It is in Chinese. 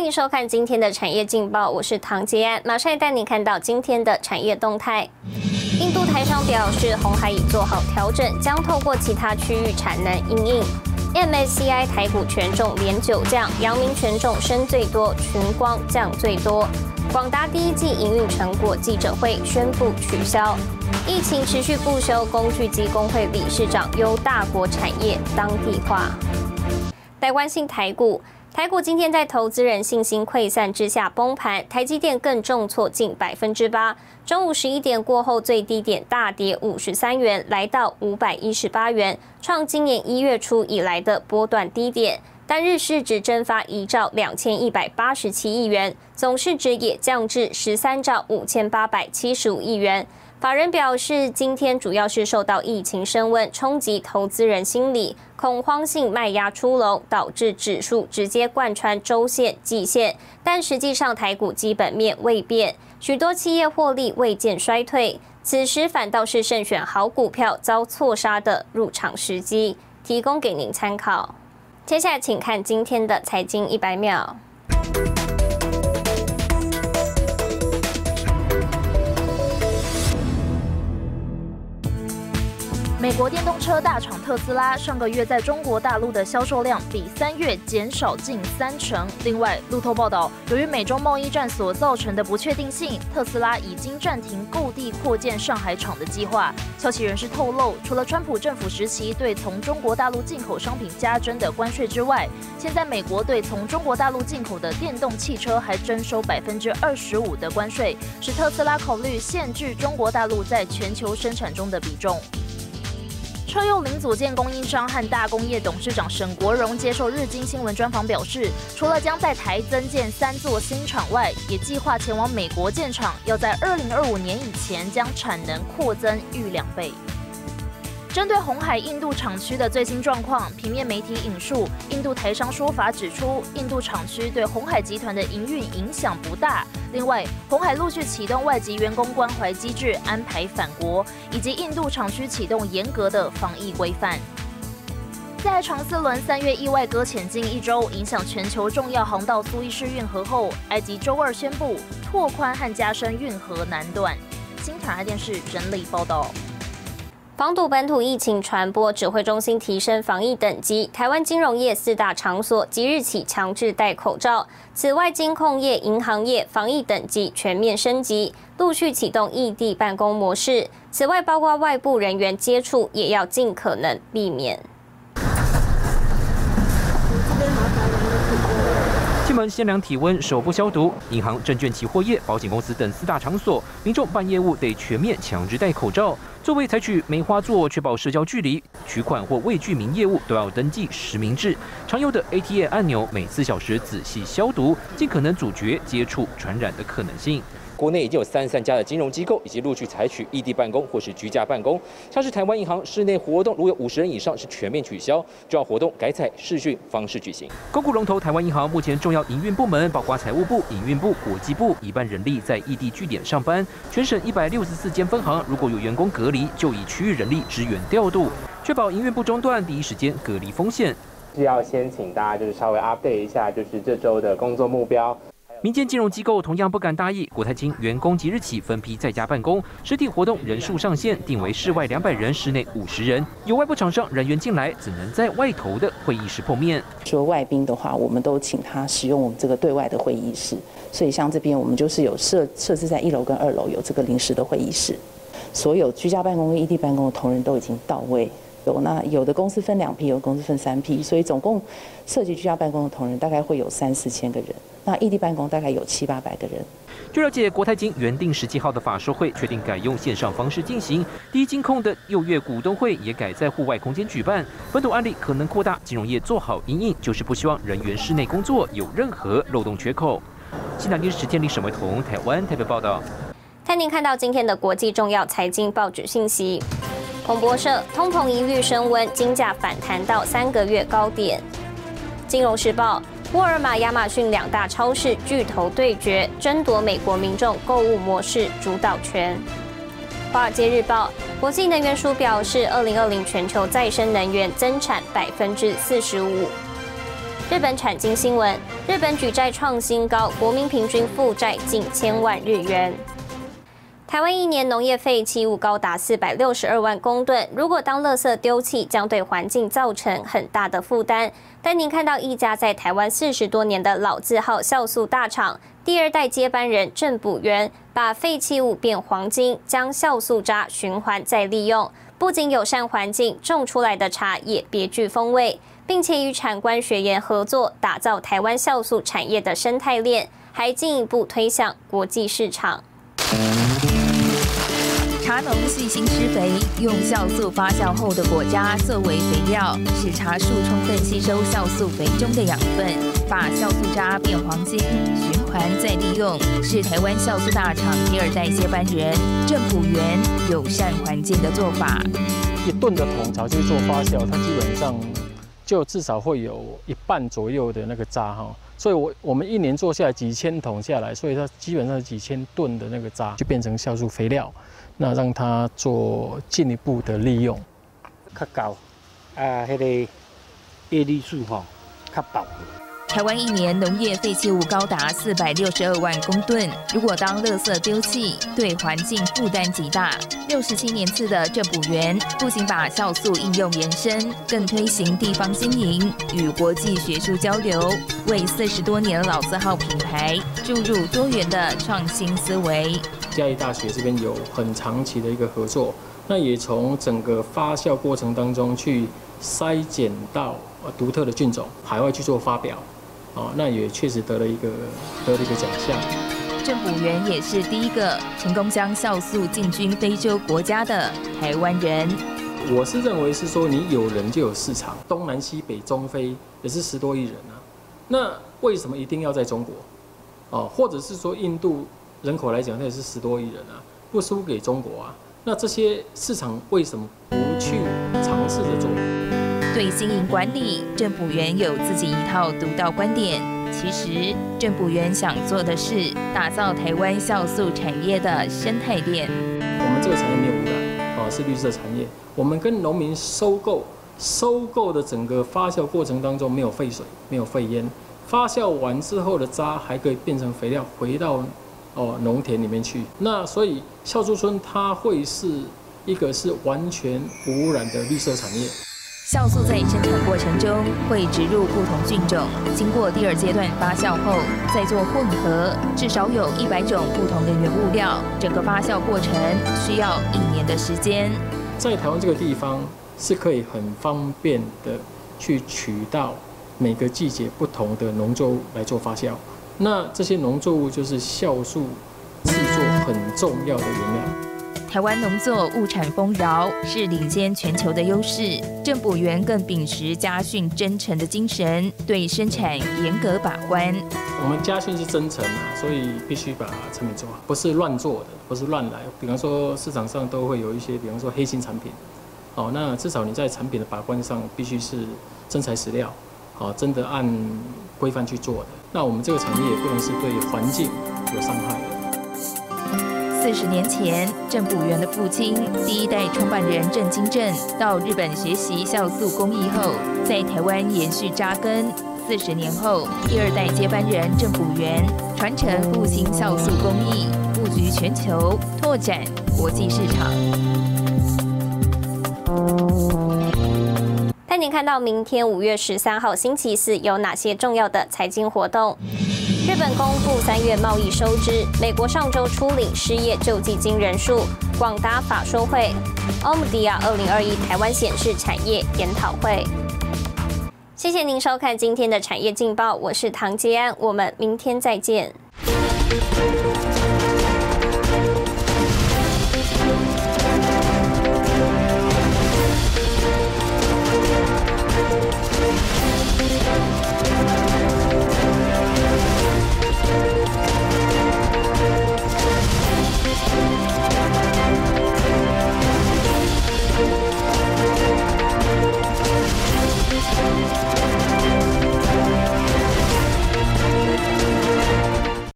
欢迎收看今天的产业劲报，我是唐杰安，马上带你看到今天的产业动态。印度台商表示，红海已做好调整，将透过其他区域产能应应。MSCI 台股权重连九降，阳明权重升最多，群光降最多。广达第一季营运成果记者会宣布取消。疫情持续不休，工具机工会理事长由大国产业当地化。来关心台股。台股今天在投资人信心溃散之下崩盘，台积电更重挫近百分之八。中午十一点过后，最低点大跌五十三元，来到五百一十八元，创今年一月初以来的波段低点。单日市值蒸发一兆两千一百八十七亿元，总市值也降至十三兆五千八百七十五亿元。法人表示，今天主要是受到疫情升温冲击，投资人心理恐慌性卖压出笼，导致指数直接贯穿周线、季线。但实际上，台股基本面未变，许多企业获利未见衰退，此时反倒是慎选好股票遭错杀的入场时机，提供给您参考。接下来，请看今天的财经一百秒。美国电动车大厂特斯拉上个月在中国大陆的销售量比三月减少近三成。另外，路透报道，由于美中贸易战所造成的不确定性，特斯拉已经暂停购地扩建上海厂的计划。消息人士透露，除了川普政府时期对从中国大陆进口商品加征的关税之外，现在美国对从中国大陆进口的电动汽车还征收百分之二十五的关税，使特斯拉考虑限制中国大陆在全球生产中的比重。车用零组件供应商和大工业董事长沈国荣接受日经新闻专访表示，除了将在台增建三座新厂外，也计划前往美国建厂，要在二零二五年以前将产能扩增逾两倍。针对红海印度厂区的最新状况，平面媒体引述印度台商说法指出，印度厂区对红海集团的营运影响不大。另外，红海陆续启动外籍员工关怀机制，安排返国，以及印度厂区启动严格的防疫规范。在长四轮三月意外搁浅近一周，影响全球重要航道苏伊士运河后，埃及周二宣布拓宽和加深运河南段。新台海电视整理报道。防堵本土疫情传播，指挥中心提升防疫等级。台湾金融业四大场所即日起强制戴口罩。此外，金控业、银行业防疫等级全面升级，陆续启动异地办公模式。此外，包括外部人员接触，也要尽可能避免。进门先量体温，手部消毒。银行、证券、期货业、保险公司等四大场所，民众办业务得全面强制戴口罩。座位采取梅花座，确保社交距离。取款或未具名业务都要登记实名制。常用的 ATM 按钮每四小时仔细消毒，尽可能阻绝接触传染的可能性。国内已经有三十三家的金融机构，以及陆续采取异地办公或是居家办公。像是台湾银行室内活动，如有五十人以上是全面取消，重要活动改采视讯方式举行。公股龙头台湾银行目前重要营运部门，包括财务部、营运部、国际部，一半人力在异地据点上班。全省一百六十四间分行，如果有员工隔离，就以区域人力支援调度，确保营运不中断，第一时间隔离风险。是要先请大家就是稍微 update 一下，就是这周的工作目标。民间金融机构同样不敢大意，国泰金员工即日起分批在家办公，实体活动人数上限定为室外两百人，室内五十人。有外部厂商人员进来，只能在外头的会议室碰面。说外宾的话，我们都请他使用我们这个对外的会议室，所以像这边我们就是有设设置在一楼跟二楼有这个临时的会议室，所有居家办公跟异地办公的同仁都已经到位。有那有的公司分两批，有的公司分三批，所以总共涉及居家办公的同仁大概会有三四千个人。那异地办公大概有七八百个人。据了解，国泰金原定十七号的法说会，确定改用线上方式进行。第一金控的六月股东会也改在户外空间举办。本土案例可能扩大，金融业做好因应，就是不希望人员室内工作有任何漏洞缺口。新南电视天立沈伟彤，台湾台北报道。带您看到今天的国际重要财经报纸信息。彭博社：通膨一律升温，金价反弹到三个月高点。金融时报。沃尔玛、亚马逊两大超市巨头对决，争夺美国民众购物模式主导权。华尔街日报：国际能源署表示，二零二零全球再生能源增产百分之四十五。日本产经新闻：日本举债创新高，国民平均负债近千万日元。台湾一年农业废弃物高达四百六十二万公吨，如果当垃圾丢弃，将对环境造成很大的负担。但您看到一家在台湾四十多年的老字号酵素大厂，第二代接班人郑补元，把废弃物变黄金，将酵素渣循环再利用，不仅友善环境，种出来的茶也别具风味，并且与产官学研合作，打造台湾酵素产业的生态链，还进一步推向国际市场。茶农细心施肥，用酵素发酵后的果渣作为肥料，使茶树充分吸收酵素肥中的养分，把酵素渣变黄金，循环再利用，是台湾酵素大厂第二代接班人郑补元友善环境的做法。一吨的桶茶去做发酵，它基本上就至少会有一半左右的那个渣哈，所以我我们一年做下来几千桶下来，所以它基本上几千吨的那个渣就变成酵素肥料。那让它做进一步的利用，较高啊，迄个叶绿素吼较薄。台湾一年农业废弃物高达四百六十二万公吨，如果当垃圾丢弃，对环境负担极大。六十七年次的郑补园不仅把酵素应用延伸，更推行地方经营与国际学术交流，为四十多年老字号品牌注入多元的创新思维。嘉义大学这边有很长期的一个合作，那也从整个发酵过程当中去筛检到独特的菌种，海外去做发表，啊，那也确实得了一个得了一个奖项。郑补元也是第一个成功将酵素进军非洲国家的台湾人。我是认为是说，你有人就有市场，东南西北中非也是十多亿人啊，那为什么一定要在中国？哦，或者是说印度？人口来讲，那也是十多亿人啊，不输给中国啊。那这些市场为什么不去尝试着做？对经营管理，郑补元有自己一套独到观点。其实，郑补元想做的是打造台湾酵素产业的生态链。我们这个产业没有污染，啊，是绿色产业。我们跟农民收购，收购的整个发酵过程当中没有废水，没有废烟。发酵完之后的渣还可以变成肥料，回到。哦，农田里面去，那所以酵素村它会是一个是完全无污染的绿色产业。酵素在生产过程中会植入不同菌种，经过第二阶段发酵后再做混合，至少有一百种不同的原物料。整个发酵过程需要一年的时间。在台湾这个地方是可以很方便的去取到每个季节不同的农作物来做发酵。那这些农作物就是酵素制作很重要的原料。台湾农作物产丰饶，是领先全球的优势。郑补元更秉持家训真诚的精神，对生产严格把关。我们家训是真诚啊，所以必须把产品做好，不是乱做的，不是乱来。比方说市场上都会有一些，比方说黑心产品。好，那至少你在产品的把关上必须是真材实料，好，真的按规范去做的。那我们这个产业也不能是对环境有伤害的。四十年前，郑补元的父亲，第一代创办人郑金正，到日本学习酵素工艺后，在台湾延续扎根。四十年后，第二代接班人郑补元传承复兴酵素工艺，布局全球，拓展国际市场。带您看到明天五月十三号星期四有哪些重要的财经活动？日本公布三月贸易收支，美国上周初领失业救济金人数，广达法说会，欧姆迪亚二零二一台湾显示产业研讨会。谢谢您收看今天的产业劲报，我是唐杰安，我们明天再见。